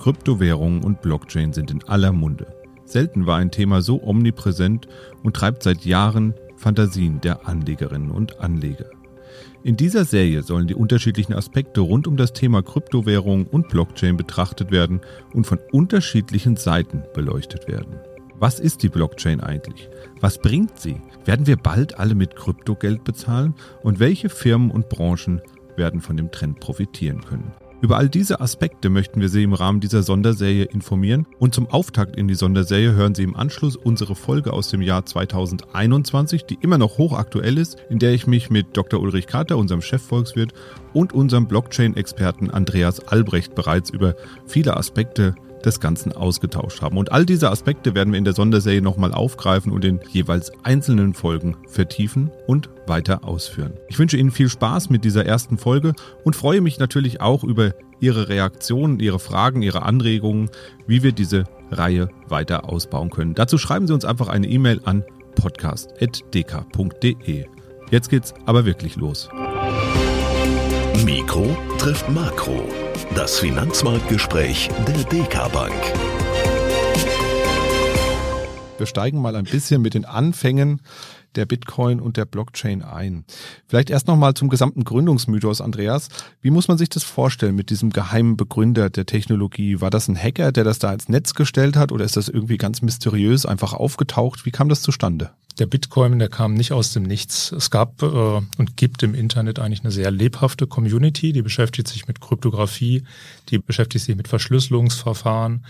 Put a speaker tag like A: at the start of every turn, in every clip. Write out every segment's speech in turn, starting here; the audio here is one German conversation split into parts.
A: Kryptowährungen und Blockchain sind in aller Munde. Selten war ein Thema so omnipräsent und treibt seit Jahren Fantasien der Anlegerinnen und Anleger. In dieser Serie sollen die unterschiedlichen Aspekte rund um das Thema Kryptowährung und Blockchain betrachtet werden und von unterschiedlichen Seiten beleuchtet werden. Was ist die Blockchain eigentlich? Was bringt sie? Werden wir bald alle mit Kryptogeld bezahlen? Und welche Firmen und Branchen werden von dem Trend profitieren können? Über all diese Aspekte möchten wir Sie im Rahmen dieser Sonderserie informieren und zum Auftakt in die Sonderserie hören Sie im Anschluss unsere Folge aus dem Jahr 2021, die immer noch hochaktuell ist, in der ich mich mit Dr. Ulrich Kater, unserem Chefvolkswirt, und unserem Blockchain-Experten Andreas Albrecht bereits über viele Aspekte des Ganzen ausgetauscht haben. Und all diese Aspekte werden wir in der Sonderserie nochmal aufgreifen und in jeweils einzelnen Folgen vertiefen und weiter ausführen. Ich wünsche Ihnen viel Spaß mit dieser ersten Folge und freue mich natürlich auch über Ihre Reaktionen, Ihre Fragen, Ihre Anregungen, wie wir diese Reihe weiter ausbauen können. Dazu schreiben Sie uns einfach eine E-Mail an podcast.dk.de. Jetzt geht's aber wirklich los.
B: Mikro trifft Makro. Das Finanzmarktgespräch der DK Bank.
A: Wir steigen mal ein bisschen mit den Anfängen der Bitcoin und der Blockchain ein. Vielleicht erst nochmal zum gesamten Gründungsmythos, Andreas. Wie muss man sich das vorstellen mit diesem geheimen Begründer der Technologie? War das ein Hacker, der das da ins Netz gestellt hat oder ist das irgendwie ganz mysteriös einfach aufgetaucht? Wie kam das zustande?
C: Der Bitcoin, der kam nicht aus dem Nichts. Es gab äh, und gibt im Internet eigentlich eine sehr lebhafte Community, die beschäftigt sich mit Kryptographie, die beschäftigt sich mit Verschlüsselungsverfahren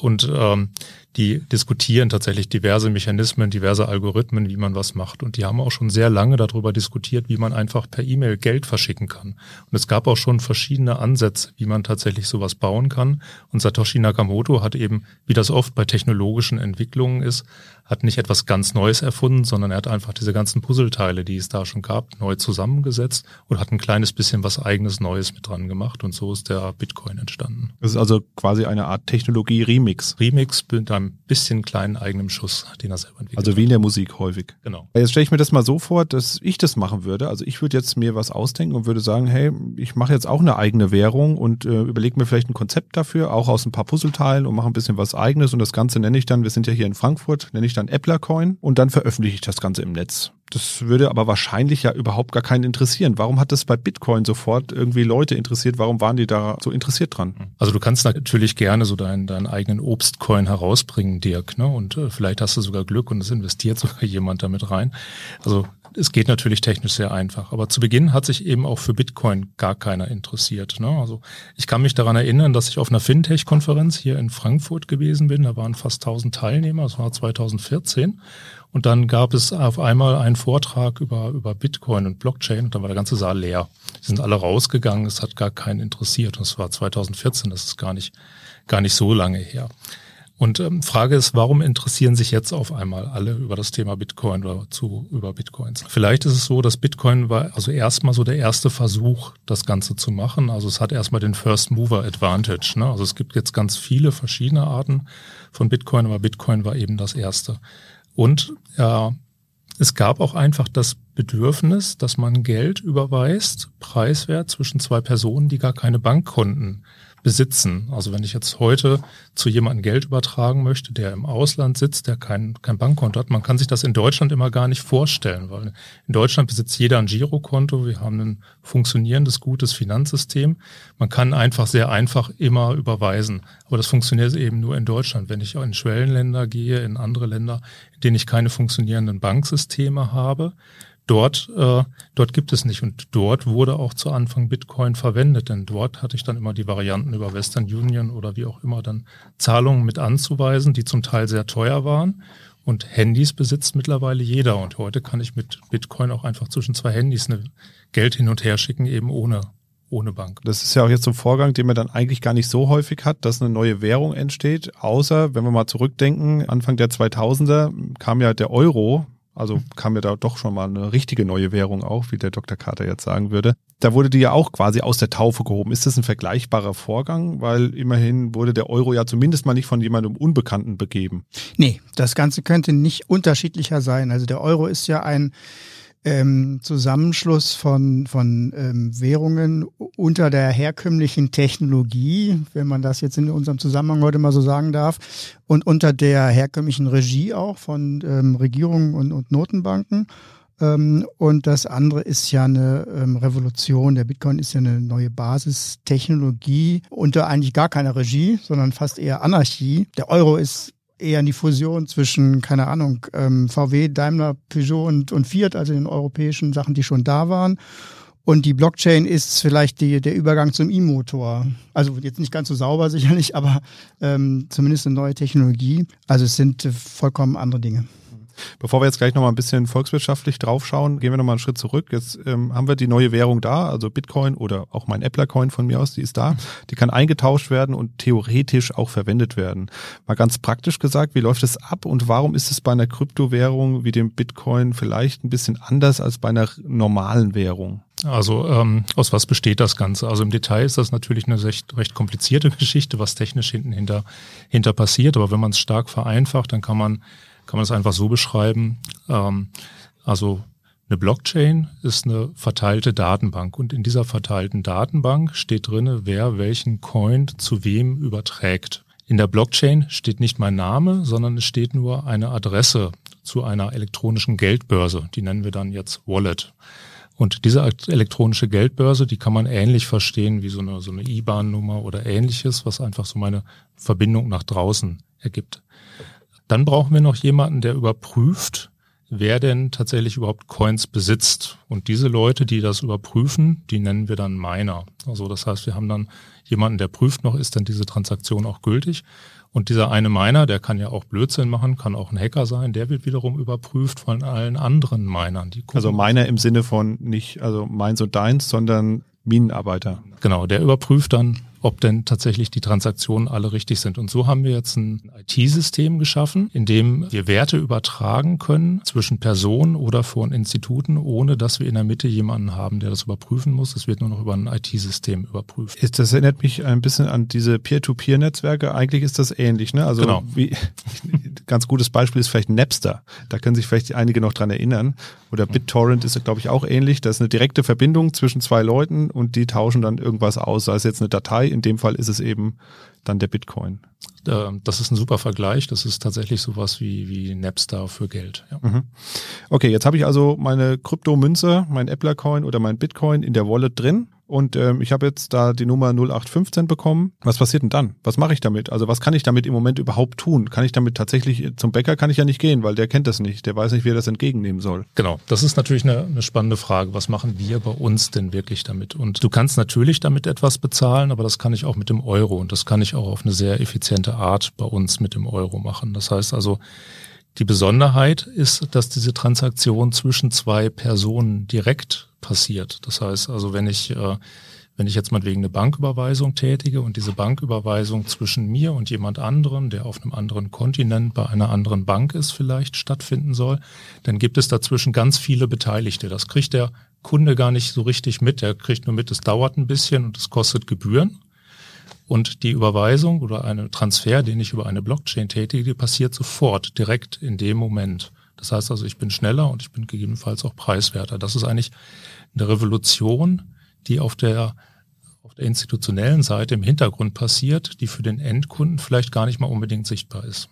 C: und ähm, die diskutieren tatsächlich diverse Mechanismen, diverse Algorithmen, wie man was macht. Und die haben auch schon sehr lange darüber diskutiert, wie man einfach per E-Mail Geld verschicken kann. Und es gab auch schon verschiedene Ansätze, wie man tatsächlich sowas bauen kann. Und Satoshi Nakamoto hat eben, wie das oft bei technologischen Entwicklungen ist, hat nicht etwas ganz Neues erfunden, sondern er hat einfach diese ganzen Puzzleteile, die es da schon gab, neu zusammengesetzt und hat ein kleines bisschen was eigenes Neues mit dran gemacht. Und so ist der Bitcoin entstanden.
A: Das ist also quasi eine Art Technologie-Remix.
C: Remix mit einem bisschen kleinen eigenen Schuss, den er selber entwickelt
A: Also wie in der Musik häufig.
C: Genau.
A: Jetzt stelle ich mir das mal so vor, dass ich das machen würde. Also ich würde jetzt mir was ausdenken und würde sagen, hey, ich mache jetzt auch eine eigene Währung und äh, überlege mir vielleicht ein Konzept dafür, auch aus ein paar Puzzleteilen und mache ein bisschen was eigenes und das Ganze nenne ich dann, wir sind ja hier in Frankfurt, nenne ich dann Applercoin und dann veröffentliche ich das Ganze im Netz. Das würde aber wahrscheinlich ja überhaupt gar keinen interessieren. Warum hat das bei Bitcoin sofort irgendwie Leute interessiert? Warum waren die da so interessiert dran?
C: Also du kannst natürlich gerne so deinen, deinen eigenen Obstcoin herausbringen, Dirk, ne? Und äh, vielleicht hast du sogar Glück und es investiert sogar jemand damit rein. Also es geht natürlich technisch sehr einfach. Aber zu Beginn hat sich eben auch für Bitcoin gar keiner interessiert. Ne? Also ich kann mich daran erinnern, dass ich auf einer Fintech-Konferenz hier in Frankfurt gewesen bin. Da waren fast 1000 Teilnehmer. Das war 2014. Und dann gab es auf einmal einen Vortrag über, über Bitcoin und Blockchain und dann war der ganze Saal leer. Die sind alle rausgegangen, es hat gar keinen interessiert. Und es war 2014, das ist gar nicht, gar nicht so lange her. Und ähm, Frage ist, warum interessieren sich jetzt auf einmal alle über das Thema Bitcoin oder zu über Bitcoins? Vielleicht ist es so, dass Bitcoin war also erstmal so der erste Versuch, das Ganze zu machen. Also es hat erstmal den First Mover Advantage. Ne? Also es gibt jetzt ganz viele verschiedene Arten von Bitcoin, aber Bitcoin war eben das erste. Und äh, es gab auch einfach das Bedürfnis, dass man Geld überweist, preiswert zwischen zwei Personen, die gar keine Bankkonten besitzen. Also wenn ich jetzt heute zu jemandem Geld übertragen möchte, der im Ausland sitzt, der kein, kein Bankkonto hat, man kann sich das in Deutschland immer gar nicht vorstellen, weil in Deutschland besitzt jeder ein Girokonto, wir haben ein funktionierendes, gutes Finanzsystem. Man kann einfach sehr einfach immer überweisen. Aber das funktioniert eben nur in Deutschland. Wenn ich in Schwellenländer gehe, in andere Länder, in denen ich keine funktionierenden Banksysteme habe, dort, äh, dort gibt es nicht. Und dort wurde auch zu Anfang Bitcoin verwendet, denn dort hatte ich dann immer die Varianten über Western Union oder wie auch immer dann Zahlungen mit anzuweisen, die zum Teil sehr teuer waren. Und Handys besitzt mittlerweile jeder. Und heute kann ich mit Bitcoin auch einfach zwischen zwei Handys eine Geld hin und her schicken, eben ohne ohne Bank.
A: Das ist ja auch jetzt so ein Vorgang, den man dann eigentlich gar nicht so häufig hat, dass eine neue Währung entsteht. Außer, wenn wir mal zurückdenken, Anfang der 2000er kam ja der Euro also kam ja da doch schon mal eine richtige neue Währung auch, wie der Dr. Carter jetzt sagen würde. Da wurde die ja auch quasi aus der Taufe gehoben. Ist das ein vergleichbarer Vorgang? Weil immerhin wurde der Euro ja zumindest mal nicht von jemandem Unbekannten begeben.
D: Nee, das Ganze könnte nicht unterschiedlicher sein. Also der Euro ist ja ein ähm, Zusammenschluss von, von ähm, Währungen unter der herkömmlichen Technologie, wenn man das jetzt in unserem Zusammenhang heute mal so sagen darf, und unter der herkömmlichen Regie auch von ähm, Regierungen und, und Notenbanken. Ähm, und das andere ist ja eine ähm, Revolution. Der Bitcoin ist ja eine neue Basistechnologie unter eigentlich gar keiner Regie, sondern fast eher Anarchie. Der Euro ist eher in die Fusion zwischen, keine Ahnung, ähm, VW, Daimler, Peugeot und, und Fiat, also den europäischen Sachen, die schon da waren. Und die Blockchain ist vielleicht die, der Übergang zum E-Motor. Also jetzt nicht ganz so sauber sicherlich, aber ähm, zumindest eine neue Technologie. Also es sind äh, vollkommen andere Dinge.
A: Bevor wir jetzt gleich nochmal ein bisschen volkswirtschaftlich draufschauen, gehen wir nochmal einen Schritt zurück. Jetzt ähm, haben wir die neue Währung da, also Bitcoin oder auch mein Appler-Coin von mir aus, die ist da. Die kann eingetauscht werden und theoretisch auch verwendet werden. Mal ganz praktisch gesagt, wie läuft es ab und warum ist es bei einer Kryptowährung wie dem Bitcoin vielleicht ein bisschen anders als bei einer normalen Währung?
C: Also ähm, aus was besteht das Ganze? Also im Detail ist das natürlich eine recht, recht komplizierte Geschichte, was technisch hinten hinter, hinter passiert. Aber wenn man es stark vereinfacht, dann kann man kann man es einfach so beschreiben. Ähm, also eine Blockchain ist eine verteilte Datenbank und in dieser verteilten Datenbank steht drinne, wer welchen Coin zu wem überträgt. In der Blockchain steht nicht mein Name, sondern es steht nur eine Adresse zu einer elektronischen Geldbörse. Die nennen wir dann jetzt Wallet. Und diese elektronische Geldbörse, die kann man ähnlich verstehen wie so eine, so eine IBAN-Nummer oder ähnliches, was einfach so meine Verbindung nach draußen ergibt. Dann brauchen wir noch jemanden, der überprüft, wer denn tatsächlich überhaupt Coins besitzt. Und diese Leute, die das überprüfen, die nennen wir dann Miner. Also das heißt, wir haben dann jemanden, der prüft noch, ist denn diese Transaktion auch gültig. Und dieser eine Miner, der kann ja auch Blödsinn machen, kann auch ein Hacker sein, der wird wiederum überprüft von allen anderen Minern.
A: also Miner im Sinne von nicht, also meins und deins, sondern Minenarbeiter.
C: Genau, der überprüft dann, ob denn tatsächlich die Transaktionen alle richtig sind. Und so haben wir jetzt ein IT-System geschaffen, in dem wir Werte übertragen können zwischen Personen oder von Instituten, ohne dass wir in der Mitte jemanden haben, der das überprüfen muss. Es wird nur noch über ein IT-System überprüft.
A: Das erinnert mich ein bisschen an diese Peer-to-Peer-Netzwerke. Eigentlich ist das ähnlich, ne? Also genau. wie, ganz gutes Beispiel ist vielleicht Napster. Da können sich vielleicht einige noch dran erinnern. Oder BitTorrent ist, glaube ich, auch ähnlich. Das ist eine direkte Verbindung zwischen zwei Leuten und die tauschen dann irgendwas aus, sei es jetzt eine Datei in dem Fall ist es eben dann der Bitcoin.
C: Ähm, das ist ein super Vergleich. Das ist tatsächlich sowas wie, wie Napster für Geld. Ja. Mhm.
A: Okay, jetzt habe ich also meine Kryptomünze, mein Appler-Coin oder mein Bitcoin in der Wallet drin und ähm, ich habe jetzt da die Nummer 0815 bekommen. Was passiert denn dann? Was mache ich damit? Also was kann ich damit im Moment überhaupt tun? Kann ich damit tatsächlich, zum Bäcker kann ich ja nicht gehen, weil der kennt das nicht. Der weiß nicht, wie er das entgegennehmen soll.
C: Genau, das ist natürlich eine, eine spannende Frage. Was machen wir bei uns denn wirklich damit? Und du kannst natürlich damit etwas bezahlen, aber das kann ich auch mit dem Euro und das kann ich auch auf eine sehr effiziente Art bei uns mit dem Euro machen. Das heißt also, die Besonderheit ist, dass diese Transaktion zwischen zwei Personen direkt passiert. Das heißt also, wenn ich, äh, wenn ich jetzt mal wegen eine Banküberweisung tätige und diese Banküberweisung zwischen mir und jemand anderem, der auf einem anderen Kontinent bei einer anderen Bank ist, vielleicht stattfinden soll, dann gibt es dazwischen ganz viele Beteiligte. Das kriegt der Kunde gar nicht so richtig mit. Er kriegt nur mit, es dauert ein bisschen und es kostet Gebühren. Und die Überweisung oder eine Transfer, den ich über eine Blockchain tätige, passiert sofort, direkt in dem Moment. Das heißt also, ich bin schneller und ich bin gegebenenfalls auch preiswerter. Das ist eigentlich eine Revolution, die auf der, auf der institutionellen Seite im Hintergrund passiert, die für den Endkunden vielleicht gar nicht mal unbedingt sichtbar ist.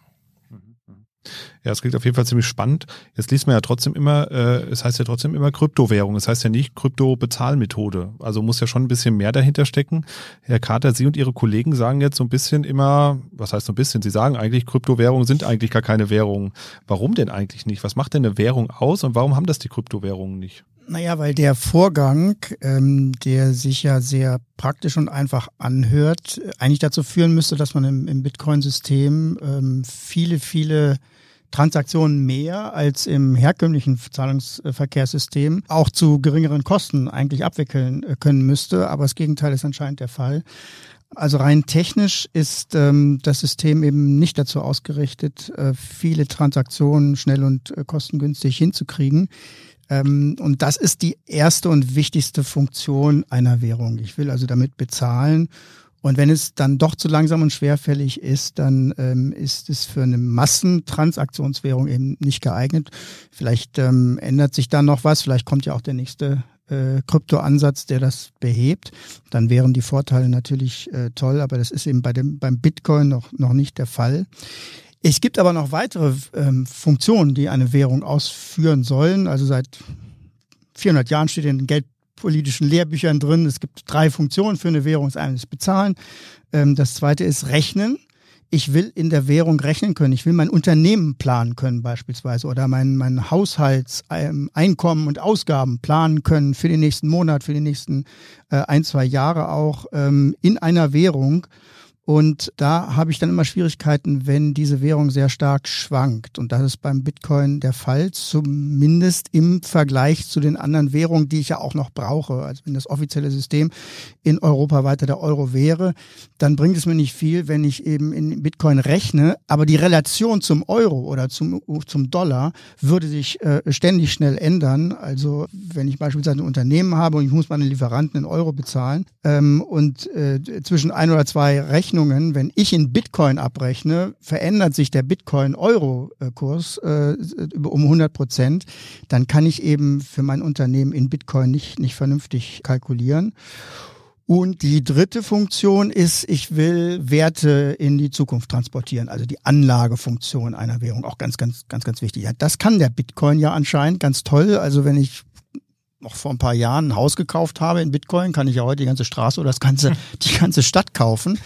A: Ja, es klingt auf jeden Fall ziemlich spannend. Jetzt liest man ja trotzdem immer, äh, es heißt ja trotzdem immer Kryptowährung. Es heißt ja nicht Krypto-Bezahlmethode. Also muss ja schon ein bisschen mehr dahinter stecken. Herr Carter, Sie und Ihre Kollegen sagen jetzt so ein bisschen immer, was heißt so ein bisschen? Sie sagen eigentlich, Kryptowährungen sind eigentlich gar keine Währungen. Warum denn eigentlich nicht? Was macht denn eine Währung aus und warum haben das die Kryptowährungen nicht?
D: Naja, weil der Vorgang, ähm, der sich ja sehr praktisch und einfach anhört, eigentlich dazu führen müsste, dass man im, im Bitcoin-System ähm, viele, viele Transaktionen mehr als im herkömmlichen Zahlungsverkehrssystem auch zu geringeren Kosten eigentlich abwickeln äh, können müsste. Aber das Gegenteil ist anscheinend der Fall. Also rein technisch ist ähm, das System eben nicht dazu ausgerichtet, äh, viele Transaktionen schnell und äh, kostengünstig hinzukriegen. Ähm, und das ist die erste und wichtigste Funktion einer Währung. Ich will also damit bezahlen Und wenn es dann doch zu langsam und schwerfällig ist, dann ähm, ist es für eine Massentransaktionswährung eben nicht geeignet. Vielleicht ähm, ändert sich da noch was, vielleicht kommt ja auch der nächste äh, Kryptoansatz, der das behebt. Dann wären die Vorteile natürlich äh, toll, aber das ist eben bei dem, beim Bitcoin noch, noch nicht der Fall. Es gibt aber noch weitere ähm, Funktionen, die eine Währung ausführen sollen. Also seit 400 Jahren steht in den geldpolitischen Lehrbüchern drin, es gibt drei Funktionen für eine Währung. Das eine ist Bezahlen, ähm, das zweite ist Rechnen. Ich will in der Währung rechnen können. Ich will mein Unternehmen planen können beispielsweise oder mein, mein Haushaltseinkommen und Ausgaben planen können für den nächsten Monat, für die nächsten äh, ein, zwei Jahre auch ähm, in einer Währung. Und da habe ich dann immer Schwierigkeiten, wenn diese Währung sehr stark schwankt. Und das ist beim Bitcoin der Fall, zumindest im Vergleich zu den anderen Währungen, die ich ja auch noch brauche. Also wenn das offizielle System in Europa weiter der Euro wäre, dann bringt es mir nicht viel, wenn ich eben in Bitcoin rechne. Aber die Relation zum Euro oder zum, zum Dollar würde sich äh, ständig schnell ändern. Also wenn ich beispielsweise ein Unternehmen habe und ich muss meine Lieferanten in Euro bezahlen ähm, und äh, zwischen ein oder zwei Rechnungen Rechnungen, wenn ich in Bitcoin abrechne, verändert sich der Bitcoin-Euro-Kurs äh, um 100 Prozent, dann kann ich eben für mein Unternehmen in Bitcoin nicht, nicht vernünftig kalkulieren. Und die dritte Funktion ist, ich will Werte in die Zukunft transportieren, also die Anlagefunktion einer Währung, auch ganz, ganz, ganz, ganz wichtig. Ja, das kann der Bitcoin ja anscheinend ganz toll. Also wenn ich noch vor ein paar Jahren ein Haus gekauft habe in Bitcoin, kann ich ja heute die ganze Straße oder das ganze, die ganze Stadt kaufen.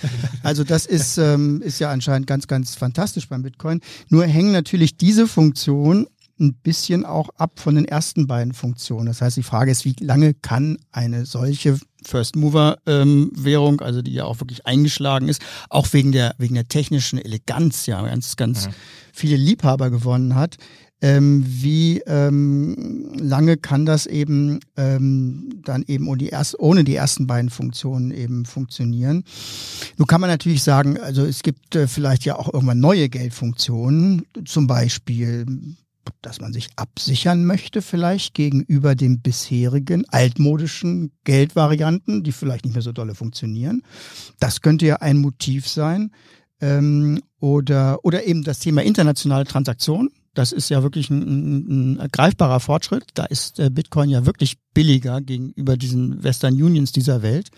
D: Also das ist, ähm, ist ja anscheinend ganz, ganz fantastisch beim Bitcoin. Nur hängen natürlich diese Funktionen ein bisschen auch ab von den ersten beiden Funktionen. Das heißt, die Frage ist, wie lange kann eine solche First Mover ähm, Währung, also die ja auch wirklich eingeschlagen ist, auch wegen der wegen der technischen Eleganz ja ganz ganz mhm. viele Liebhaber gewonnen hat, ähm, wie ähm, lange kann das eben ähm, dann eben ohne die, erst, ohne die ersten beiden Funktionen eben funktionieren. Nun kann man natürlich sagen, also es gibt äh, vielleicht ja auch irgendwann neue Geldfunktionen, zum Beispiel dass man sich absichern möchte vielleicht gegenüber den bisherigen altmodischen Geldvarianten, die vielleicht nicht mehr so dolle funktionieren. Das könnte ja ein Motiv sein. Ähm, oder, oder eben das Thema internationale Transaktionen das ist ja wirklich ein, ein, ein greifbarer Fortschritt. Da ist äh, Bitcoin ja wirklich billiger gegenüber diesen Western Unions dieser Welt.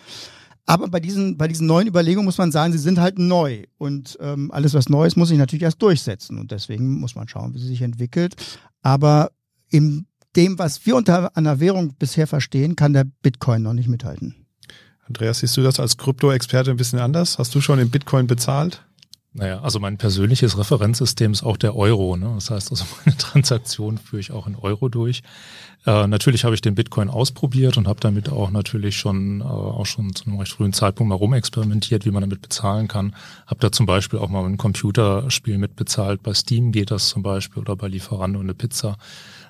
D: Aber bei diesen, bei diesen neuen Überlegungen muss man sagen, sie sind halt neu. Und ähm, alles, was neu ist, muss sich natürlich erst durchsetzen. Und deswegen muss man schauen, wie sie sich entwickelt. Aber in dem, was wir unter einer Währung bisher verstehen, kann der Bitcoin noch nicht mithalten.
A: Andreas, siehst du das als Krypto-Experte ein bisschen anders? Hast du schon in Bitcoin bezahlt?
C: Naja, also mein persönliches Referenzsystem ist auch der Euro. Ne? Das heißt also, meine Transaktion führe ich auch in Euro durch. Äh, natürlich habe ich den Bitcoin ausprobiert und habe damit auch natürlich schon äh, auch schon zu einem recht frühen Zeitpunkt mal rumexperimentiert, wie man damit bezahlen kann. Habe da zum Beispiel auch mal ein Computerspiel mitbezahlt. Bei Steam geht das zum Beispiel oder bei Lieferando eine Pizza.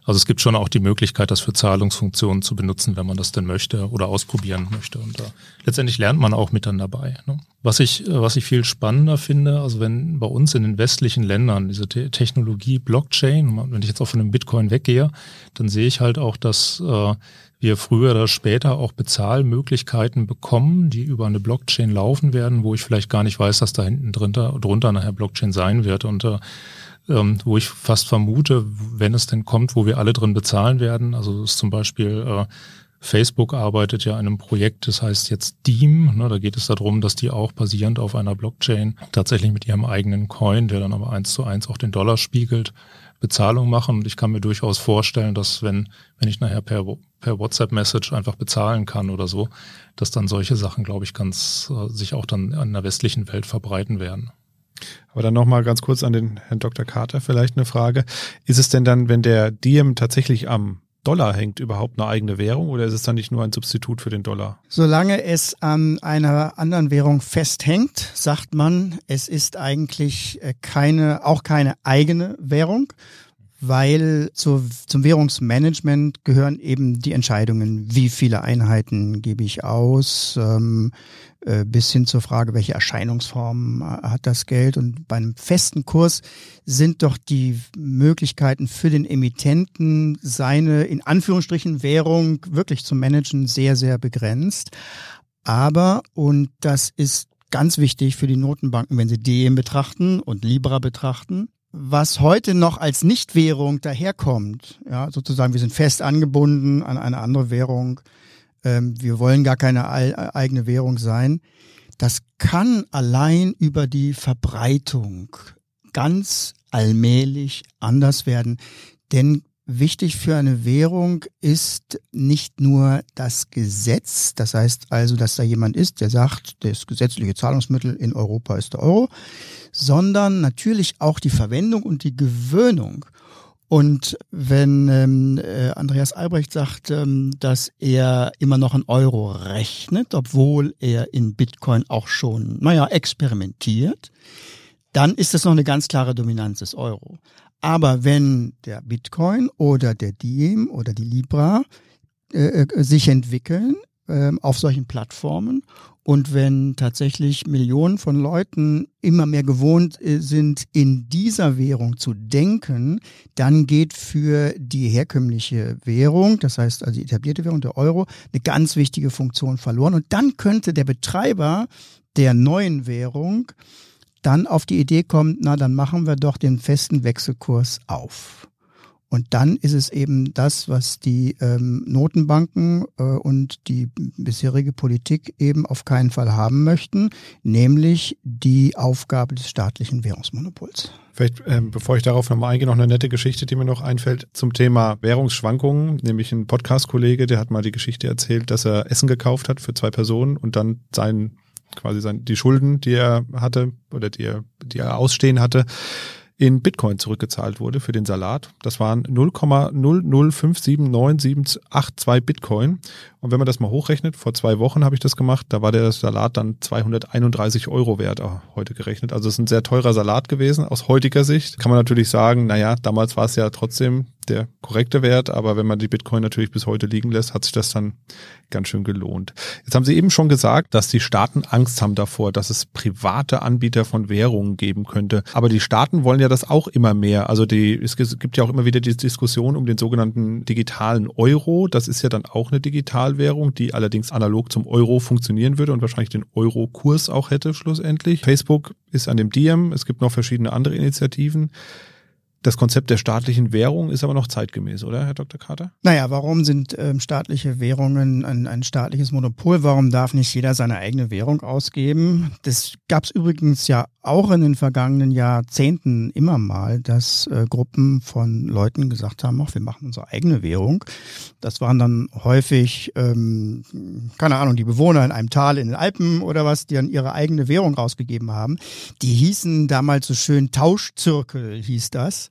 C: Also es gibt schon auch die Möglichkeit, das für Zahlungsfunktionen zu benutzen, wenn man das denn möchte oder ausprobieren möchte. Und da letztendlich lernt man auch mit dann dabei. Ne? Was ich, was ich viel spannender finde, also wenn bei uns in den westlichen Ländern diese Te Technologie Blockchain, wenn ich jetzt auch von dem Bitcoin weggehe, dann sehe ich halt auch, dass äh, wir früher oder später auch Bezahlmöglichkeiten bekommen, die über eine Blockchain laufen werden, wo ich vielleicht gar nicht weiß, dass da hinten drunter, drunter nachher Blockchain sein wird. Und äh, ähm, wo ich fast vermute, wenn es denn kommt, wo wir alle drin bezahlen werden. Also ist zum Beispiel äh, Facebook arbeitet ja an einem Projekt, das heißt jetzt Deem. Ne, da geht es darum, dass die auch basierend auf einer Blockchain tatsächlich mit ihrem eigenen Coin, der dann aber eins zu eins auch den Dollar spiegelt, Bezahlung machen. Und ich kann mir durchaus vorstellen, dass wenn, wenn ich nachher per, per WhatsApp-Message einfach bezahlen kann oder so, dass dann solche Sachen, glaube ich, ganz äh, sich auch dann in der westlichen Welt verbreiten werden.
A: Aber dann nochmal ganz kurz an den Herrn Dr. Carter vielleicht eine Frage. Ist es denn dann, wenn der Diem tatsächlich am Dollar hängt, überhaupt eine eigene Währung oder ist es dann nicht nur ein Substitut für den Dollar?
D: Solange es an einer anderen Währung festhängt, sagt man, es ist eigentlich äh, keine, auch keine eigene Währung, weil zu, zum Währungsmanagement gehören eben die Entscheidungen, wie viele Einheiten gebe ich aus, ähm, äh, bis hin zur Frage, welche Erscheinungsform äh, hat das Geld. Und bei einem festen Kurs sind doch die Möglichkeiten für den Emittenten, seine in Anführungsstrichen Währung wirklich zu managen, sehr, sehr begrenzt. Aber, und das ist ganz wichtig für die Notenbanken, wenn sie DM betrachten und Libra betrachten. Was heute noch als Nichtwährung daherkommt, ja, sozusagen, wir sind fest angebunden an eine andere Währung, ähm, wir wollen gar keine eigene Währung sein, das kann allein über die Verbreitung ganz allmählich anders werden. Denn wichtig für eine Währung ist nicht nur das Gesetz, das heißt also, dass da jemand ist, der sagt, das gesetzliche Zahlungsmittel in Europa ist der Euro, sondern natürlich auch die Verwendung und die Gewöhnung. Und wenn ähm, äh, Andreas Albrecht sagt, ähm, dass er immer noch in Euro rechnet, obwohl er in Bitcoin auch schon, naja, experimentiert, dann ist das noch eine ganz klare Dominanz des Euro. Aber wenn der Bitcoin oder der Diem oder die Libra äh, äh, sich entwickeln äh, auf solchen Plattformen und wenn tatsächlich Millionen von Leuten immer mehr gewohnt äh, sind, in dieser Währung zu denken, dann geht für die herkömmliche Währung, das heißt also die etablierte Währung, der Euro, eine ganz wichtige Funktion verloren. Und dann könnte der Betreiber der neuen Währung dann auf die Idee kommt, na, dann machen wir doch den festen Wechselkurs auf. Und dann ist es eben das, was die ähm, Notenbanken äh, und die bisherige Politik eben auf keinen Fall haben möchten, nämlich die Aufgabe des staatlichen Währungsmonopols.
A: Vielleicht, ähm, bevor ich darauf nochmal eingehe, noch eine nette Geschichte, die mir noch einfällt zum Thema Währungsschwankungen. Nämlich ein Podcast-Kollege, der hat mal die Geschichte erzählt, dass er Essen gekauft hat für zwei Personen und dann seinen quasi sein, die Schulden, die er hatte oder die er, die er ausstehen hatte, in Bitcoin zurückgezahlt wurde für den Salat. Das waren 0,0057982 Bitcoin. Und wenn man das mal hochrechnet, vor zwei Wochen habe ich das gemacht, da war der Salat dann 231 Euro wert, äh, heute gerechnet. Also es ist ein sehr teurer Salat gewesen. Aus heutiger Sicht kann man natürlich sagen, naja, damals war es ja trotzdem der korrekte Wert, aber wenn man die Bitcoin natürlich bis heute liegen lässt, hat sich das dann ganz schön gelohnt. Jetzt haben Sie eben schon gesagt, dass die Staaten Angst haben davor, dass es private Anbieter von Währungen geben könnte. Aber die Staaten wollen ja das auch immer mehr. Also die, es gibt ja auch immer wieder die Diskussion um den sogenannten digitalen Euro. Das ist ja dann auch eine Digitalwährung, die allerdings analog zum Euro funktionieren würde und wahrscheinlich den Euro-Kurs auch hätte schlussendlich. Facebook ist an dem Diem. Es gibt noch verschiedene andere Initiativen. Das Konzept der staatlichen Währung ist aber noch zeitgemäß, oder, Herr Dr. Carter?
D: Naja, warum sind ähm, staatliche Währungen ein, ein staatliches Monopol? Warum darf nicht jeder seine eigene Währung ausgeben? Das gab es übrigens ja auch in den vergangenen Jahrzehnten immer mal, dass äh, Gruppen von Leuten gesagt haben, ach, wir machen unsere eigene Währung. Das waren dann häufig, ähm, keine Ahnung, die Bewohner in einem Tal in den Alpen oder was, die dann ihre eigene Währung rausgegeben haben. Die hießen damals so schön Tauschzirkel, hieß das.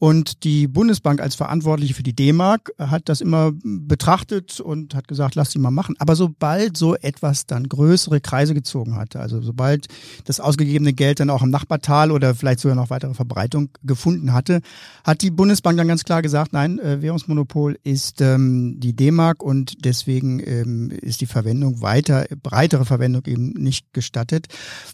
D: Und die Bundesbank als Verantwortliche für die D-Mark hat das immer betrachtet und hat gesagt, lass sie mal machen. Aber sobald so etwas dann größere Kreise gezogen hatte, also sobald das ausgegebene Geld dann auch im Nachbartal oder vielleicht sogar noch weitere Verbreitung gefunden hatte, hat die Bundesbank dann ganz klar gesagt, nein, äh, Währungsmonopol ist ähm, die D-Mark und deswegen ähm, ist die Verwendung weiter, breitere Verwendung eben nicht gestattet.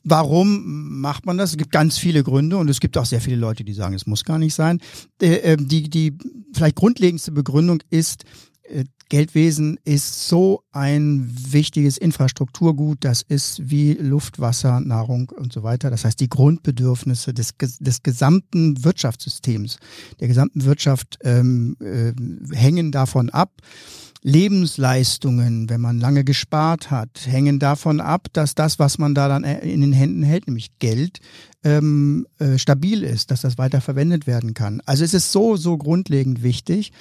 D: Warum macht man das? Es gibt ganz viele Gründe und es gibt auch sehr viele Leute, die sagen, es muss gar nicht sein. Äh, ähm, die, die vielleicht grundlegendste Begründung ist, äh, Geldwesen ist so ein wichtiges Infrastrukturgut, das ist wie Luft, Wasser, Nahrung und so weiter. Das heißt, die Grundbedürfnisse des, des gesamten Wirtschaftssystems, der gesamten Wirtschaft ähm, äh, hängen davon ab. Lebensleistungen, wenn man lange gespart hat, hängen davon ab, dass das, was man da dann in den Händen hält, nämlich Geld, ähm, äh, stabil ist, dass das weiter verwendet werden kann. Also es ist so, so grundlegend wichtig